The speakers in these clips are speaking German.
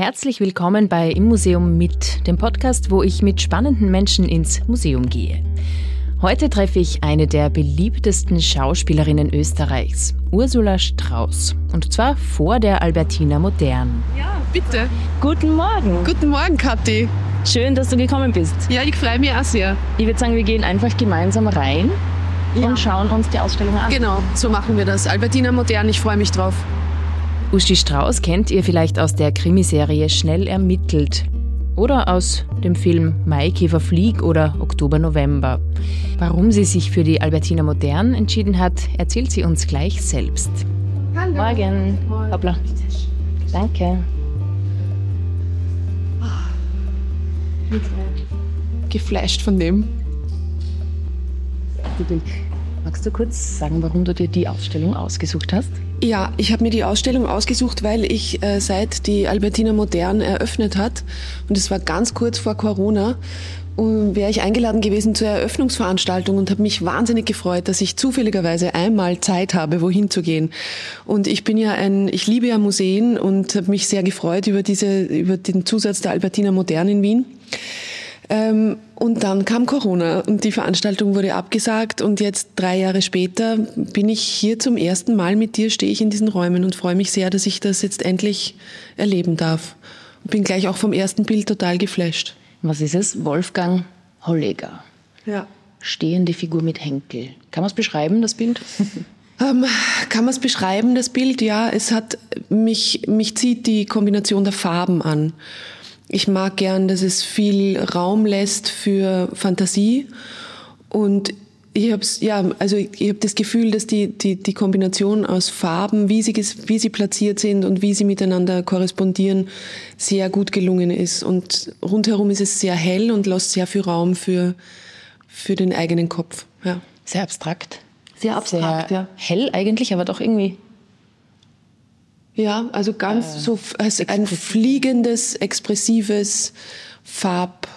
Herzlich willkommen bei Im Museum mit, dem Podcast, wo ich mit spannenden Menschen ins Museum gehe. Heute treffe ich eine der beliebtesten Schauspielerinnen Österreichs, Ursula Strauß. Und zwar vor der Albertina Modern. Ja, bitte. Guten Morgen. Guten Morgen, Kathi. Schön, dass du gekommen bist. Ja, ich freue mich auch sehr. Ich würde sagen, wir gehen einfach gemeinsam rein ja. und schauen uns die Ausstellung an. Genau, so machen wir das. Albertina Modern, ich freue mich drauf. Uschi Strauß kennt ihr vielleicht aus der Krimiserie Schnell ermittelt oder aus dem Film Maikäfer Flieg oder Oktober November. Warum sie sich für die Albertina Modern entschieden hat, erzählt sie uns gleich selbst. Hallo. Morgen. Hoppla. Danke. Geflasht von dem. Magst du kurz sagen, warum du dir die Ausstellung ausgesucht hast? Ja, ich habe mir die Ausstellung ausgesucht, weil ich äh, seit die Albertina Modern eröffnet hat, und es war ganz kurz vor Corona, wäre ich eingeladen gewesen zur Eröffnungsveranstaltung und habe mich wahnsinnig gefreut, dass ich zufälligerweise einmal Zeit habe, wohin zu gehen. Und ich bin ja ein, ich liebe ja Museen und habe mich sehr gefreut über diese, über den Zusatz der Albertina Modern in Wien. Ähm, und dann kam Corona und die Veranstaltung wurde abgesagt und jetzt drei Jahre später bin ich hier zum ersten Mal mit dir, stehe ich in diesen Räumen und freue mich sehr, dass ich das jetzt endlich erleben darf. Und bin gleich auch vom ersten Bild total geflasht. Was ist es? Wolfgang Holleger. Ja. Stehende Figur mit Henkel. Kann man es beschreiben, das Bild? Ähm, kann man es beschreiben, das Bild? Ja, es hat mich, mich zieht die Kombination der Farben an. Ich mag gern, dass es viel Raum lässt für Fantasie und ich habe ja, also ich, ich habe das Gefühl, dass die, die, die Kombination aus Farben, wie sie, wie sie platziert sind und wie sie miteinander korrespondieren, sehr gut gelungen ist. Und rundherum ist es sehr hell und lässt sehr viel Raum für, für den eigenen Kopf. Ja. Sehr abstrakt. Sehr abstrakt, sehr ja. Hell eigentlich, aber doch irgendwie ja, also ganz äh, so also ein fliegendes, expressives Farb,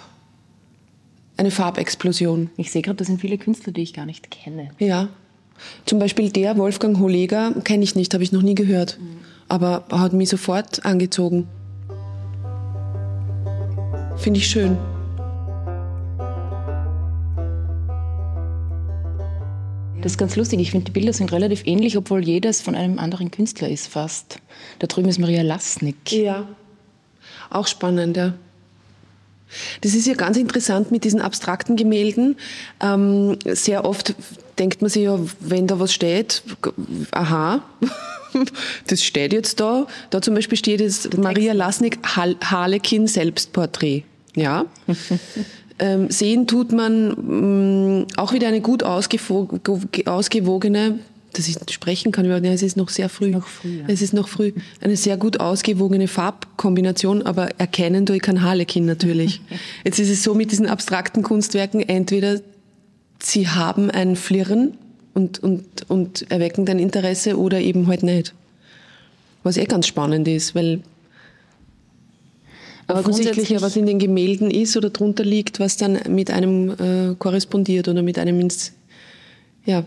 eine Farbexplosion. Ich sehe gerade, das sind viele Künstler, die ich gar nicht kenne. Ja, zum Beispiel der Wolfgang Holeger kenne ich nicht, habe ich noch nie gehört, mhm. aber hat mich sofort angezogen. Finde ich schön. Das ist ganz lustig. Ich finde, die Bilder sind relativ ähnlich, obwohl jedes von einem anderen Künstler ist fast. Da drüben ist Maria Lasnik. Ja, auch spannend, ja. Das ist ja ganz interessant mit diesen abstrakten Gemälden. Ähm, sehr oft denkt man sich ja, wenn da was steht, aha, das steht jetzt da. Da zum Beispiel steht jetzt Maria Lasnik Harlekin Selbstporträt. Ja. Ähm, sehen tut man mh, mm, auch wieder eine gut ausgewogene, dass ich sprechen kann, ja, es ist noch sehr früh. Noch früh ja. Es ist noch früh. Eine sehr gut ausgewogene Farbkombination, aber erkennen durch kein Harlekin natürlich. Jetzt ist es so mit diesen abstrakten Kunstwerken, entweder sie haben ein Flirren und, und, und erwecken dein Interesse oder eben halt nicht. Was eh ganz spannend ist, weil aber offensichtlich was in den Gemälden ist oder drunter liegt, was dann mit einem äh, korrespondiert oder mit einem ins, ja.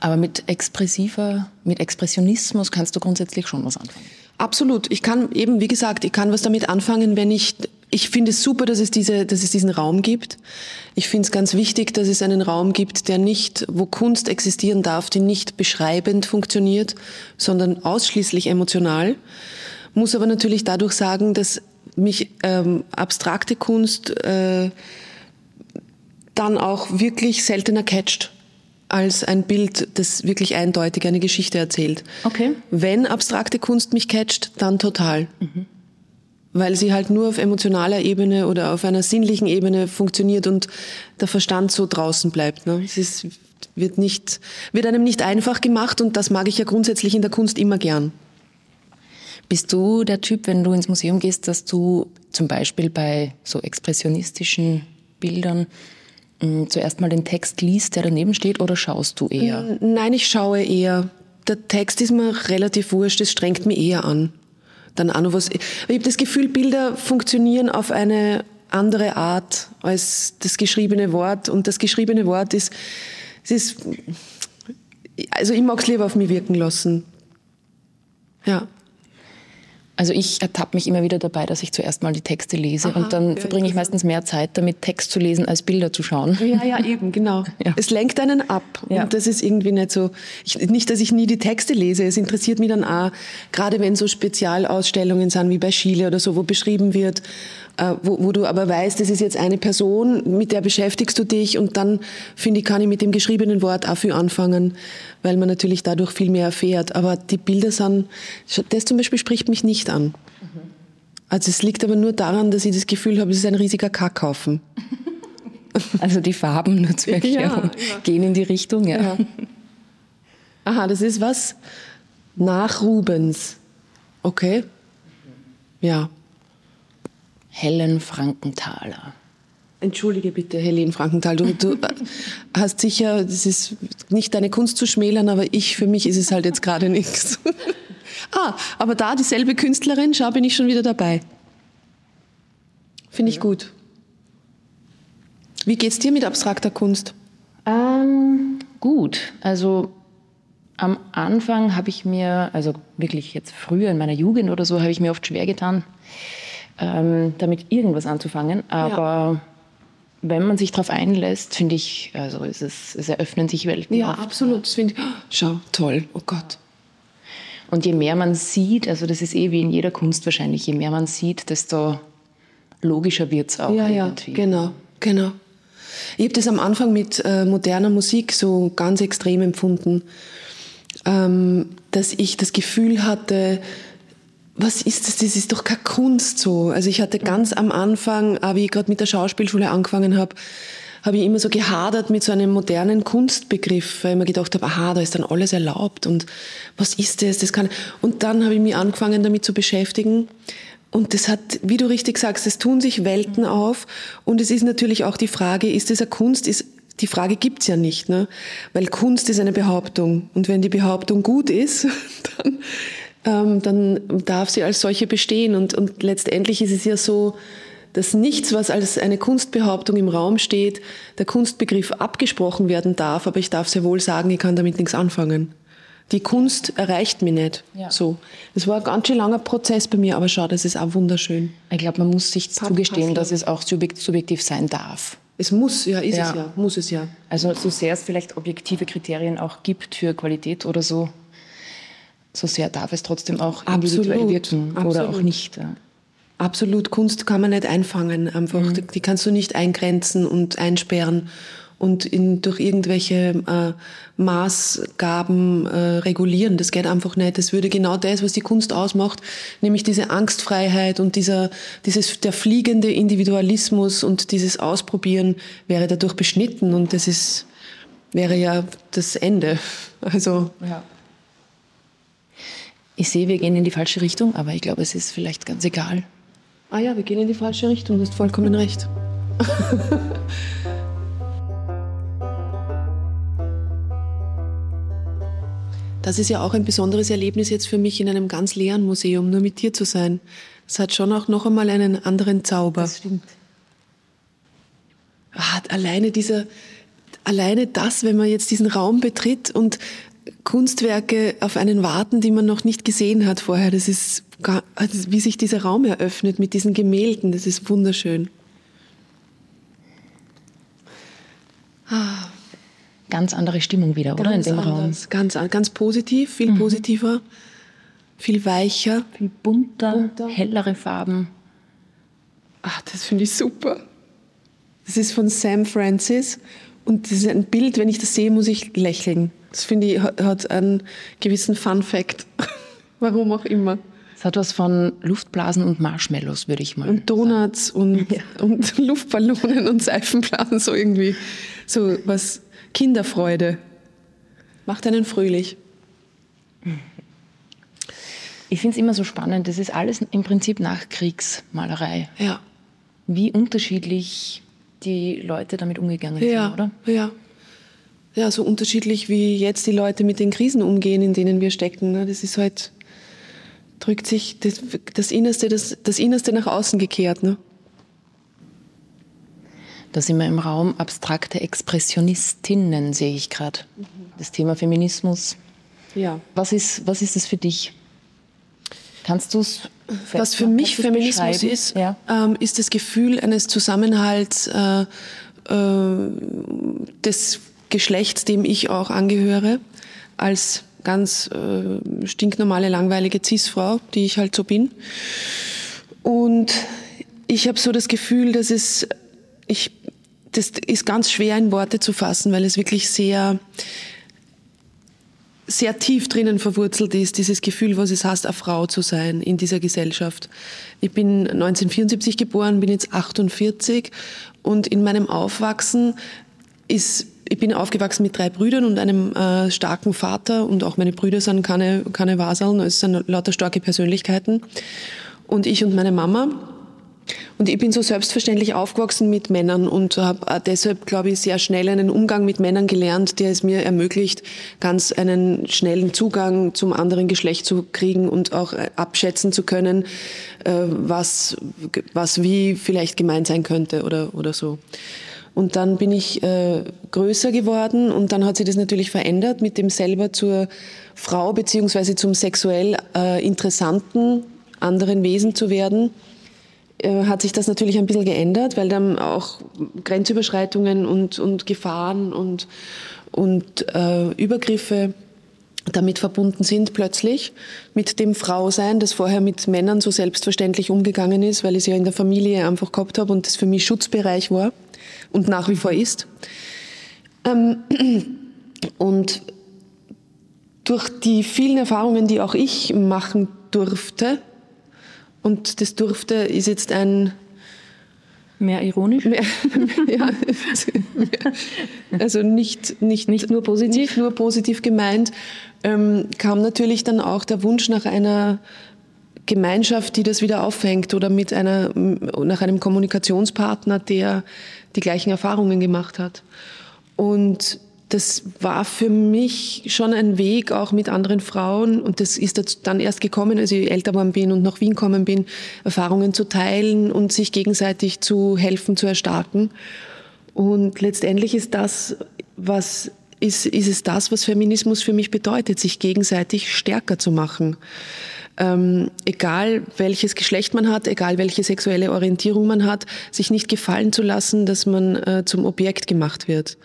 Aber mit expressiver, mit Expressionismus kannst du grundsätzlich schon was anfangen. Absolut. Ich kann eben, wie gesagt, ich kann was damit anfangen, wenn ich, ich finde es super, dass es diese, dass es diesen Raum gibt. Ich finde es ganz wichtig, dass es einen Raum gibt, der nicht, wo Kunst existieren darf, die nicht beschreibend funktioniert, sondern ausschließlich emotional muss aber natürlich dadurch sagen, dass mich ähm, abstrakte Kunst äh, dann auch wirklich seltener catcht als ein Bild, das wirklich eindeutig eine Geschichte erzählt. Okay. Wenn abstrakte Kunst mich catcht, dann total. Mhm. Weil sie halt nur auf emotionaler Ebene oder auf einer sinnlichen Ebene funktioniert und der Verstand so draußen bleibt. Ne? Es ist, wird, nicht, wird einem nicht einfach gemacht und das mag ich ja grundsätzlich in der Kunst immer gern. Bist du der Typ, wenn du ins Museum gehst, dass du zum Beispiel bei so expressionistischen Bildern mh, mm, zuerst mal den Text liest, der daneben steht, oder schaust du eher? Nein, ich schaue eher. Der Text ist mir relativ wurscht, das strengt mich eher an. Dann auch noch was. Ich habe das Gefühl, Bilder funktionieren auf eine andere Art als das geschriebene Wort. Und das geschriebene Wort ist, es ist, also ich mag es lieber auf mich wirken lassen. Ja. Also ich ertappe mich immer wieder dabei, dass ich zuerst mal die Texte lese Aha, und dann ja, verbringe ich meistens mehr Zeit damit, Text zu lesen, als Bilder zu schauen. Ja, ja, eben, genau. Ja. Es lenkt einen ab. Ja. Und das ist irgendwie nicht so, ich, nicht, dass ich nie die Texte lese, es interessiert mich dann auch, gerade wenn so Spezialausstellungen sind, wie bei Chile oder so, wo beschrieben wird, wo, wo du aber weißt, das ist jetzt eine Person, mit der beschäftigst du dich und dann, finde ich, kann ich mit dem geschriebenen Wort auch viel anfangen, weil man natürlich dadurch viel mehr erfährt. Aber die Bilder sind, das zum Beispiel spricht mich nicht an. Also es liegt aber nur daran, dass ich das Gefühl habe, es ist ein riesiger Kackhaufen. Also die Farben nur zur Erklärung ja, ja. gehen in die Richtung, ja. ja. Aha, das ist was nach Rubens. Okay. Ja. Helen Frankenthaler. Entschuldige bitte, Helen Frankenthal. Du, du hast sicher, das ist nicht deine Kunst zu schmälern, aber ich, für mich ist es halt jetzt gerade nichts. ah, aber da dieselbe Künstlerin, schau, bin ich schon wieder dabei. Finde ich gut. Wie geht's dir mit abstrakter Kunst? Ähm, gut. Also am Anfang habe ich mir, also wirklich jetzt früher in meiner Jugend oder so, habe ich mir oft schwer getan, ähm, damit irgendwas anzufangen. Aber ja. wenn man sich darauf einlässt, finde ich, also es, ist, es eröffnen sich Welten. Ja, oft. absolut. Das ich, schau, toll, oh Gott. Und je mehr man sieht, also das ist eh wie in jeder Kunst wahrscheinlich, je mehr man sieht, desto logischer wird es auch. Ja, irgendwie. ja, genau, genau. Ich habe das am Anfang mit äh, moderner Musik so ganz extrem empfunden, ähm, dass ich das Gefühl hatte, was ist das? Das ist doch keine Kunst so. Also ich hatte ganz am Anfang, wie ich gerade mit der Schauspielschule angefangen habe, habe ich immer so gehadert mit so einem modernen Kunstbegriff, weil ich mir gedacht habe, aha, da ist dann alles erlaubt und was ist das? Das kann. Und dann habe ich mich angefangen, damit zu beschäftigen. Und das hat, wie du richtig sagst, es tun sich Welten auf. Und es ist natürlich auch die Frage, ist das eine Kunst? Ist, die Frage gibt's ja nicht, ne? Weil Kunst ist eine Behauptung. Und wenn die Behauptung gut ist, dann ähm, dann darf sie als solche bestehen. Und, und letztendlich ist es ja so, dass nichts, was als eine Kunstbehauptung im Raum steht, der Kunstbegriff abgesprochen werden darf, aber ich darf sehr wohl sagen, ich kann damit nichts anfangen. Die Kunst erreicht mich nicht. Ja. So. Das war ein ganz schön langer Prozess bei mir, aber schau, das ist auch wunderschön. Ich glaube, man muss sich Pat zugestehen, dass es auch subjektiv sein darf. Es muss, ja, ist ja. es ja, muss es ja. Also so sehr es vielleicht objektive Kriterien auch gibt für Qualität oder so, so sehr darf es trotzdem auch individuell Absolut. wirken Absolut. oder auch nicht. Ja. Absolut, Kunst kann man nicht einfangen, einfach. Mhm. Die, die, kannst du nicht eingrenzen und einsperren und in, durch irgendwelche äh, Maßgaben äh, regulieren. Das geht einfach nicht. Das würde genau das, was die Kunst ausmacht, nämlich diese Angstfreiheit und dieser, dieses, der fliegende Individualismus und dieses Ausprobieren wäre dadurch beschnitten und das ist, wäre ja das Ende. Also. Ja. Ich sehe, wir gehen in die falsche Richtung, aber ich glaube, es ist vielleicht ganz egal. Ah ja, wir gehen in die falsche Richtung, du hast vollkommen recht. Das ist ja auch ein besonderes Erlebnis jetzt für mich in einem ganz leeren Museum, nur mit dir zu sein. Das hat schon auch noch einmal einen anderen Zauber. Das stimmt. Ah, alleine dieser, alleine das, wenn man jetzt diesen Raum betritt und Kunstwerke auf einen warten, die man noch nicht gesehen hat vorher. Das ist, also wie sich dieser Raum eröffnet mit diesen Gemälden. Das ist wunderschön. Ah. Ganz andere Stimmung wieder, oder? Ganz in dem anders. Raum. Ganz, ganz positiv, viel mhm. positiver, viel weicher. Viel bunter, bunter. hellere Farben. Ach, das finde ich super. Das ist von Sam Francis und das ist ein Bild, wenn ich das sehe, muss ich lächeln. Das finde ich, hat einen gewissen Fun-Fact. Warum auch immer. Es hat was von Luftblasen und Marshmallows, würde ich mal Und Donuts und, ja. und Luftballonen und Seifenblasen, so irgendwie. So was Kinderfreude. Macht einen fröhlich. Ich finde es immer so spannend. Das ist alles im Prinzip Nachkriegsmalerei. Ja. Wie unterschiedlich die Leute damit umgegangen ja, sind, oder? Ja ja, so unterschiedlich wie jetzt die Leute mit den Krisen umgehen, in denen wir stecken. Ne? Das ist halt, drückt sich das, das Innerste, das, das Innerste nach außen gekehrt. Ne? Da sind wir im Raum abstrakte Expressionistinnen, sehe ich gerade. Das Thema Feminismus. Ja. Was ist, was ist das für dich? Kannst du es Was für mich Feminismus ist, ja. ähm, ist das Gefühl eines Zusammenhalts äh, äh, des Geschlechts, dem ich auch angehöre, als ganz äh, stinknormale, langweilige Cis-Frau, die ich halt so bin. Und ich habe so das Gefühl, dass es, ich, das ist ganz schwer in Worte zu fassen, weil es wirklich sehr, sehr tief drinnen verwurzelt ist, dieses Gefühl, was es heißt, eine Frau zu sein in dieser Gesellschaft. Ich bin 1974 geboren, bin jetzt 48 und in meinem Aufwachsen ist ich bin aufgewachsen mit drei Brüdern und einem äh, starken Vater und auch meine Brüder sind keine, keine Waseln, es sind lauter starke Persönlichkeiten. Und ich und meine Mama. Und ich bin so selbstverständlich aufgewachsen mit Männern und habe deshalb, glaube ich, sehr schnell einen Umgang mit Männern gelernt, der es mir ermöglicht, ganz einen schnellen Zugang zum anderen Geschlecht zu kriegen und auch äh, abschätzen zu können, äh, was, was wie vielleicht gemeint sein könnte oder, oder so. Und dann bin ich äh, größer geworden und dann hat sich das natürlich verändert mit dem selber zur Frau beziehungsweise zum sexuell äh, interessanten anderen Wesen zu werden. Äh, hat sich das natürlich ein bisschen geändert, weil dann auch Grenzüberschreitungen und, und Gefahren und, und äh, Übergriffe damit verbunden sind plötzlich mit dem Frausein, das vorher mit Männern so selbstverständlich umgegangen ist, weil ich es ja in der Familie einfach gehabt habe und das für mich Schutzbereich war und nach wie vor ist. Ähm, und durch die vielen Erfahrungen, die auch ich machen durfte, und das durfte ist jetzt ein Mehr ironisch? Mehr, ja, also nicht, nicht, nicht nur positiv? Nicht nur positiv gemeint, ähm, kam natürlich dann auch der Wunsch nach einer Gemeinschaft, die das wieder auffängt oder mit einer, nach einem Kommunikationspartner, der die gleichen Erfahrungen gemacht hat. Und das war für mich schon ein Weg, auch mit anderen Frauen, und das ist dann erst gekommen, als ich älter geworden bin und nach Wien gekommen bin, Erfahrungen zu teilen und sich gegenseitig zu helfen, zu erstarken. Und letztendlich ist das, was ist, ist es das, was Feminismus für mich bedeutet, sich gegenseitig stärker zu machen ähm, egal welches Geschlecht man hat, egal welche sexuelle Orientierung man hat, sich nicht gefallen zu lassen, dass man äh, zum Objekt gemacht wird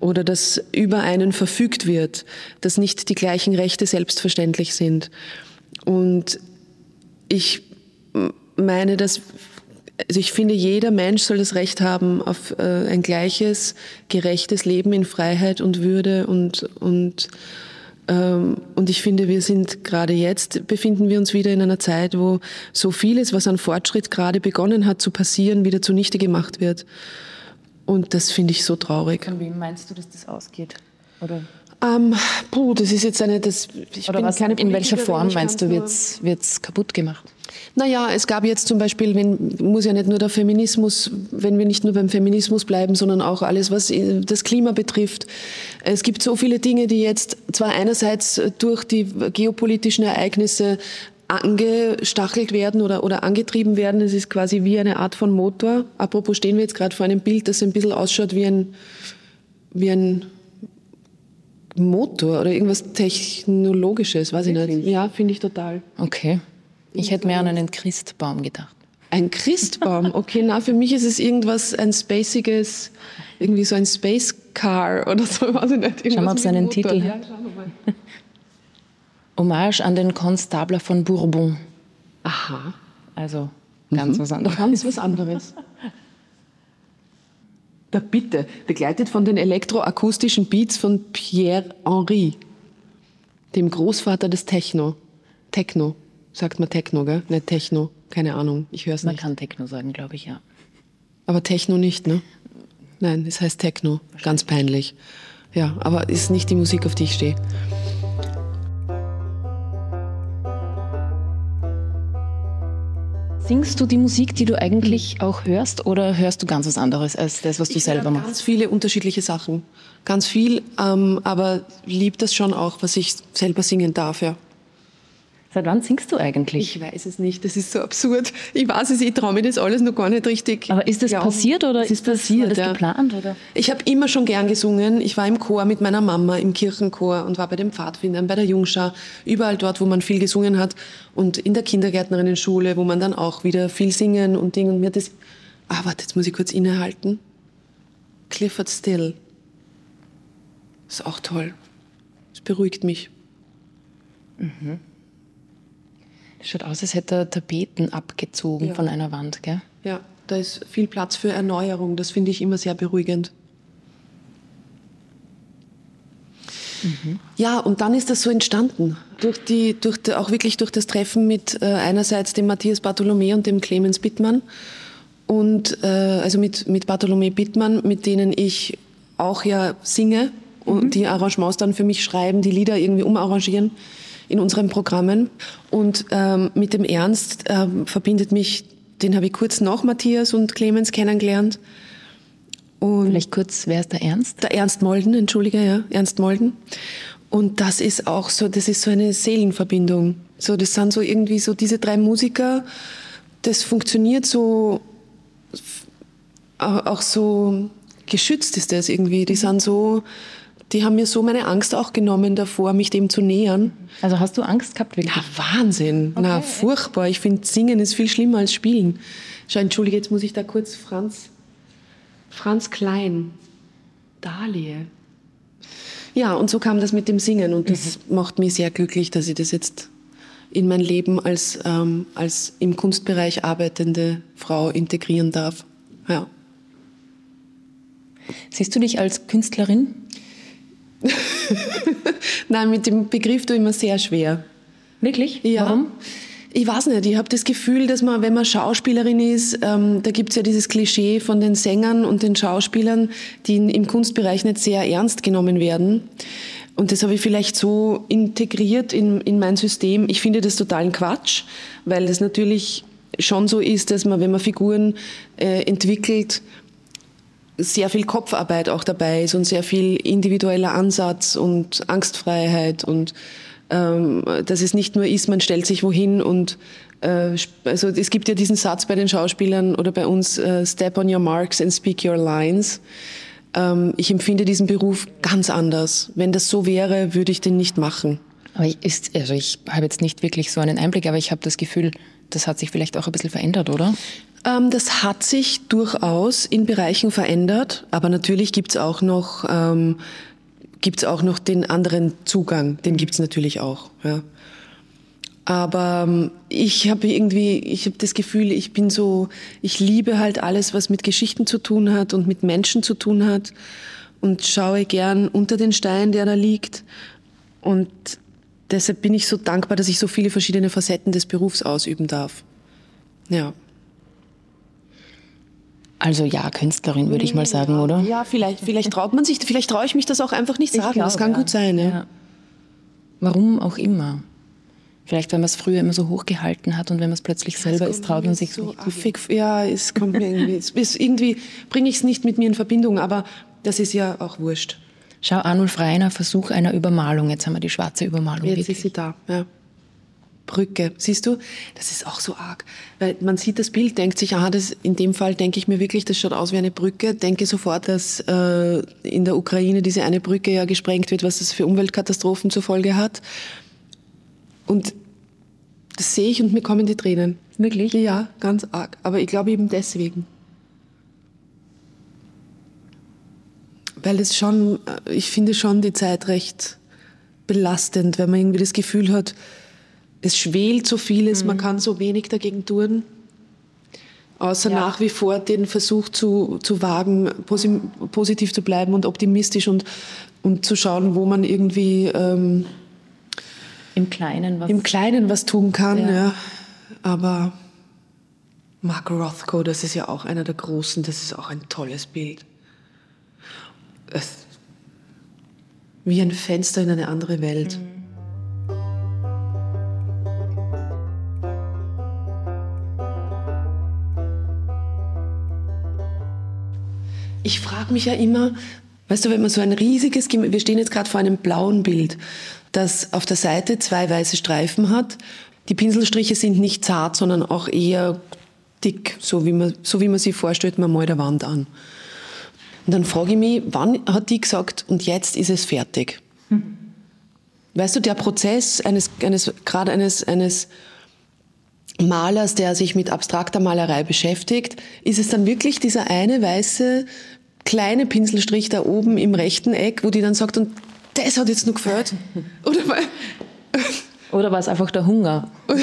oder dass über einen verfügt wird, dass nicht die gleichen Rechte selbstverständlich sind. Und ich meine, dass also ich finde, jeder Mensch soll das Recht haben auf äh, ein gleiches, gerechtes Leben in Freiheit und Würde und, und und ich finde, wir sind gerade jetzt, befinden wir uns wieder in einer Zeit, wo so vieles, was an Fortschritt gerade begonnen hat zu passieren, wieder zunichte gemacht wird. Und das finde ich so traurig. Von wem meinst du, dass das ausgeht? Oder? Ähm, puh, das ist jetzt eine, das, ich Oder bin was, keine in welcher Form meinst du, wird es kaputt gemacht? Naja, es gab jetzt zum Beispiel, wenn, muss ja nicht nur der Feminismus, wenn wir nicht nur beim Feminismus bleiben, sondern auch alles, was das Klima betrifft. Es gibt so viele Dinge, die jetzt zwar einerseits durch die geopolitischen Ereignisse angestachelt werden oder, oder angetrieben werden. Es ist quasi wie eine Art von Motor. Apropos stehen wir jetzt gerade vor einem Bild, das ein bisschen ausschaut wie ein, wie ein Motor oder irgendwas Technologisches, weiß ich nicht. Ja, finde ich total. Okay. Ich hätte mehr an einen Christbaum gedacht. Ein Christbaum? Okay, na, für mich ist es irgendwas, ein spaciges, irgendwie so ein Space Car oder so, weiß ich nicht. Irgendwas Schau mal, ob es einen Titel hat. Ja. Hommage an den Konstabler von Bourbon. Aha. Also ganz mhm. was anderes. Ganz was anderes. Da bitte, begleitet von den elektroakustischen Beats von Pierre Henry, dem Großvater des Techno. Techno. Sagt man Techno, gell? Nicht Techno. Keine Ahnung. Ich höre es nicht. Man kann Techno sagen, glaube ich, ja. Aber Techno nicht, ne? Nein, es heißt Techno. Ganz peinlich. Ja, aber ist nicht die Musik, auf die ich stehe. Singst du die Musik, die du eigentlich auch hörst, oder hörst du ganz was anderes als das, was du ich selber machst? Ganz viele unterschiedliche Sachen. Ganz viel, ähm, aber lieb das schon auch, was ich selber singen darf, ja. Seit wann singst du eigentlich? Ich weiß es nicht, das ist so absurd. Ich weiß es, ich traue mir das alles noch gar nicht richtig. Aber ist das glauben. passiert oder es ist, passiert, das ja. geplant? Oder? Ich habe immer schon gern gesungen. Ich war im Chor mit meiner Mama im Kirchenchor und war bei den Pfadfindern, bei der Jungschar, überall dort, wo man viel gesungen hat und in der Kindergärtnerinnenschule, wo man dann auch wieder viel singen und Ding und mir das. Ah, warte, jetzt muss ich kurz innehalten. Clifford Still. Ist auch toll. Es beruhigt mich. Mhm. Schaut aus, als hätte er Tapeten abgezogen Ja. von einer Wand, gell? Ja, da ist viel Platz für Erneuerung. Das finde ich immer sehr beruhigend. Ja, und dann ist das so entstanden. Durch die, durch die, auch wirklich durch das Treffen mit äh, einerseits dem Matthias Bartholomä und dem Clemens Bittmann. Und äh, also mit, mit Bartholomä Bittmann, mit denen ich auch ja singe und die Arrangements dann für mich schreiben, die Lieder irgendwie umarrangieren in unseren Programmen. Und ähm, mit dem Ernst ähm, verbindet mich, den habe ich kurz nach Matthias und Clemens kennengelernt. Und Vielleicht kurz, wer ist der Ernst? der Ernst Molden, entschuldige, ja, Ernst Molden. Und das ist auch so, das ist so eine Seelenverbindung. So, das sind so irgendwie so diese drei Musiker, das funktioniert so, auch auch so geschützt ist das irgendwie. Die sind so, die haben mir so meine Angst auch genommen davor, mich dem zu nähern. Also hast du Angst gehabt, wirklich? Na, Wahnsinn. Na, furchtbar. Ich finde, Singen ist viel schlimmer als Spielen. Schau, entschuldige, jetzt muss ich da kurz Franz, Franz Klein, Dahlie. Ja, und so kam das mit dem Singen und das macht mich sehr glücklich, dass ich das jetzt in mein Leben als, ähm, als im Kunstbereich arbeitende Frau integrieren darf. Ja. Siehst du dich als Künstlerin? Nein, mit dem Begriff tue ich mir sehr schwer. Wirklich? Ja. Warum? Ich weiß nicht, ich habe das Gefühl, dass man, wenn man Schauspielerin ist, ähm, da gibt's ja dieses Klischee von den Sängern und den Schauspielern, die in, im Kunstbereich nicht sehr ernst genommen werden. Und das habe ich vielleicht so integriert in, in mein System. Ich finde das totalen Quatsch, weil das natürlich schon so ist, dass man, wenn man Figuren äh, entwickelt, sehr viel Kopfarbeit auch dabei ist und sehr viel individueller Ansatz und Angstfreiheit und ähm, dass es nicht nur ist, man stellt sich wohin und äh, also es gibt ja diesen Satz bei den Schauspielern oder bei uns äh, Step on your marks and speak your lines. Ähm, ich empfinde diesen Beruf ganz anders. Wenn das so wäre, würde ich den nicht machen. Aber ich, ist, also ich habe jetzt nicht wirklich so einen Einblick, aber ich habe das Gefühl, das hat sich vielleicht auch ein bisschen verändert, oder? Ähm, das hat sich durchaus in Bereichen verändert, aber natürlich gibt's auch noch ähm, gibt's auch noch den anderen Zugang, den gibt's natürlich auch. Ja. Aber ähm, ich habe irgendwie, ich habe das Gefühl, ich bin so, ich liebe halt alles, was mit Geschichten zu tun hat und mit Menschen zu tun hat und schaue gern unter den Stein, der da liegt. Und deshalb bin ich so dankbar, dass ich so viele verschiedene Facetten des Berufs ausüben darf. Ja. Also ja, Künstlerin würde ich mal sagen, oder? Ja, vielleicht, vielleicht traut man sich, vielleicht traue ich mich das auch einfach nicht sagen. das kann gut sein. Ja. Ja. Warum auch immer. Vielleicht, weil man es früher immer so hochgehalten hat und wenn man es plötzlich selber ist, traut man sich so nicht. affig. Ja, es kommt mir irgendwie, es ist irgendwie bringe ich es nicht mit mir in Verbindung, aber das ist ja auch wurscht. Schau, Arnulf Reiner, Versuch einer Übermalung. Jetzt haben wir die schwarze Übermalung. Jetzt wirklich. ist sie da. Ja. Brücke, siehst du? Das ist auch so arg, weil man sieht das Bild, denkt sich, aha, das in dem Fall denke ich mir wirklich, das schaut aus wie eine Brücke. Denke sofort, dass äh, in der Ukraine diese eine Brücke ja gesprengt wird, was das für Umweltkatastrophen zur Folge hat. Und das sehe ich und mir kommen die Tränen. Wirklich? Ja, ganz arg. Aber ich glaube eben deswegen. Weil es schon, äh, ich finde schon die Zeit recht belastend, wenn man irgendwie das Gefühl hat, es schwelt so vieles, man kann so wenig dagegen tun. Außer Ja. nach wie vor den Versuch zu, zu wagen, posi positiv zu bleiben und optimistisch und, und zu schauen, wo man irgendwie ähm, Im Kleinen was. im Kleinen was tun kann. Ja. Ja. Aber Mark Rothko, das ist ja auch einer der Großen, das ist auch ein tolles Bild. Es, wie ein Fenster in eine andere Welt. Ich frage mich ja immer, weißt du, wenn man so ein riesiges, wir stehen jetzt gerade vor einem blauen Bild, das auf der Seite zwei weiße Streifen hat. Die Pinselstriche sind nicht zart, sondern auch eher dick, so wie man, so wie man sich vorstellt, man malt der Wand an. Und dann frage ich mich, wann hat die gesagt, und jetzt ist es fertig? Hm. Weißt du, der Prozess eines, eines gerade eines, eines Malers, der sich mit abstrakter Malerei beschäftigt, ist es dann wirklich dieser eine weiße kleine Pinselstrich da oben im rechten Eck, wo die dann sagt, und das hat jetzt noch gefällt? Oder war, Oder war es einfach der Hunger?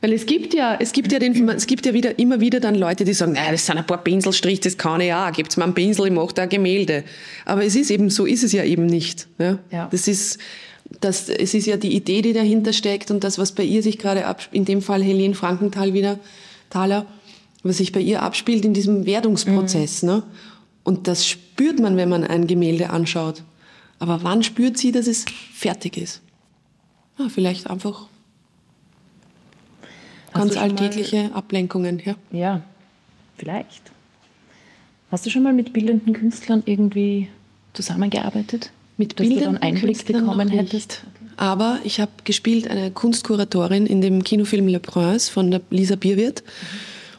Weil es gibt ja, es gibt ja, den, es gibt ja wieder, immer wieder dann Leute, die sagen, naja, das sind ein paar Pinselstriche, das kann ich auch. Gibt's mir einen Pinsel, ich mache da ein Gemälde. Aber es ist eben, so ist es ja eben nicht. Ja? ja. Das ist, das, es ist ja die Idee, die dahinter steckt und das, was bei ihr sich gerade ab, in dem Fall Helene Frankenthal wieder, Thaler, was sich bei ihr abspielt in diesem Werdungsprozess. Mhm. Ne? Und das spürt man, wenn man ein Gemälde anschaut. Aber wann spürt sie, dass es fertig ist? Ja, vielleicht einfach Ganz alltägliche Ablenkungen, ja. Ja, vielleicht. Hast du schon mal mit bildenden Künstlern irgendwie zusammengearbeitet? Mit dass du dann Einblick bekommen hättest? Aber ich habe gespielt eine Kunstkuratorin in dem Kinofilm Le Prince von der Lisa Bierwirt. Mhm.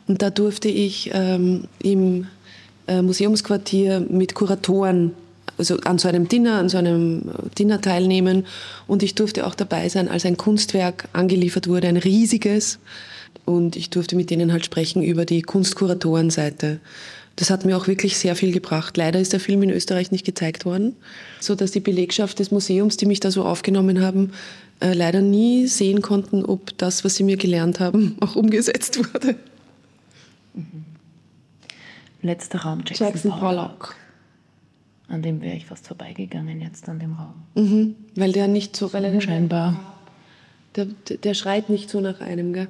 Und da durfte ich ähm, im äh, Museumsquartier mit Kuratoren also an so einem Dinner, an so einem Dinner teilnehmen. Und ich durfte auch dabei sein, als ein Kunstwerk angeliefert wurde, ein riesiges. Und ich durfte mit denen halt sprechen über die Kunstkuratorenseite. Das hat mir auch wirklich sehr viel gebracht. Leider ist der Film in Österreich nicht gezeigt worden, so dass die Belegschaft des Museums, die mich da so aufgenommen haben, äh, leider nie sehen konnten, ob das, was sie mir gelernt haben, auch umgesetzt wurde. Mhm. Letzter Raum, Jackson, Jackson Pollock. Pollock. An dem wäre ich fast vorbeigegangen jetzt an dem Raum. Mhm, weil der nicht so, er scheinbar. Der, der schreit nicht so nach einem, gell?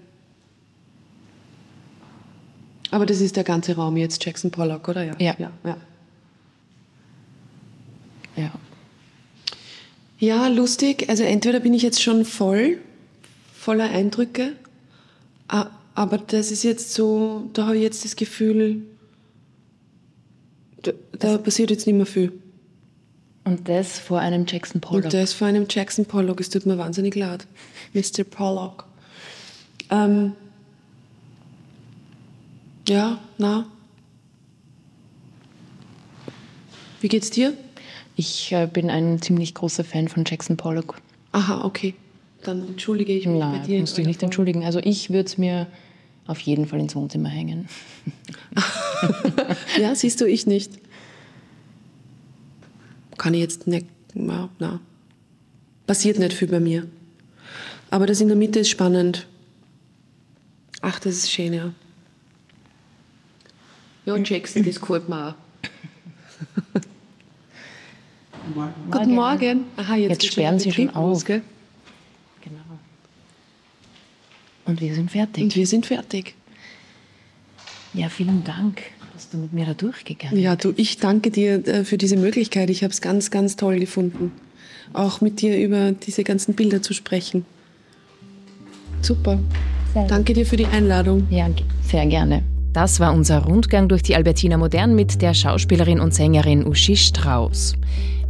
Aber das ist der ganze Raum jetzt, Jackson Pollock, oder? Ja. Ja. Ja, ja. ja. ja lustig. Also entweder bin ich jetzt schon voll, voller Eindrücke, aber das ist jetzt so, da habe ich jetzt das Gefühl, da, da passiert jetzt nicht mehr viel. Und das vor einem Jackson Pollock. Und das vor einem Jackson Pollock. Es tut mir wahnsinnig leid. Mr. Pollock. Ähm, ja, na. Wie geht's dir? Ich äh, bin ein ziemlich großer Fan von Jackson Pollock. Aha, okay. Dann entschuldige ich mich Nein, bei dir. musst dich nicht entschuldigen. Also ich würde es mir auf jeden Fall ins Wohnzimmer hängen. ja, siehst du, ich nicht. Kann ich jetzt nicht, na, na. Passiert nicht viel bei mir. Aber das in der Mitte ist spannend. Ach, das ist schön, ja. Ja, Jackson, das gefällt mir auch. Morgen. Guten Morgen. Aha, jetzt, jetzt sperren Sie schon auf. Gell? Und wir sind fertig. Und wir sind fertig. Ja, vielen Dank, dass du mit mir da durchgegangen bist. Ja, du, ich danke dir äh, für diese Möglichkeit. Ich habe es ganz, ganz toll gefunden, auch mit dir über diese ganzen Bilder zu sprechen. Super. Sehr danke dir für die Einladung. Ja, sehr gerne. Das war unser Rundgang durch die Albertina Modern mit der Schauspielerin und Sängerin Uschi Strauß.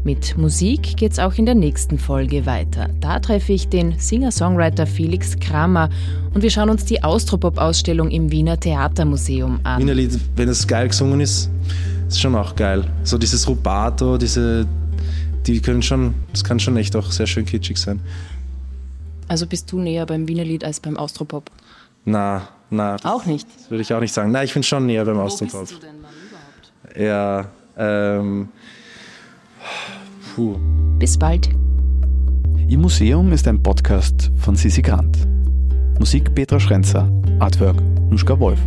Mit Musik geht's auch in der nächsten Folge weiter. Da treffe ich den Singer-Songwriter Felix Kramer und wir schauen uns die Austropop-Ausstellung im Wiener Theatermuseum an. Wiener Lied, wenn es geil gesungen ist, ist schon auch geil. So dieses Rubato, diese, die können schon, das kann schon echt auch sehr schön kitschig sein. Also bist du näher beim Wiener Lied als beim Austropop? Na, na. Auch nicht? Das würde ich auch nicht sagen. Nein, ich bin schon näher beim Austropop. Wo bist du denn dann überhaupt? Ja, ähm, Puh. Bis bald. Im Museum ist ein Podcast von Sisi Grant. Musik Petra Schrenzer, Artwork Nuschka Wolf.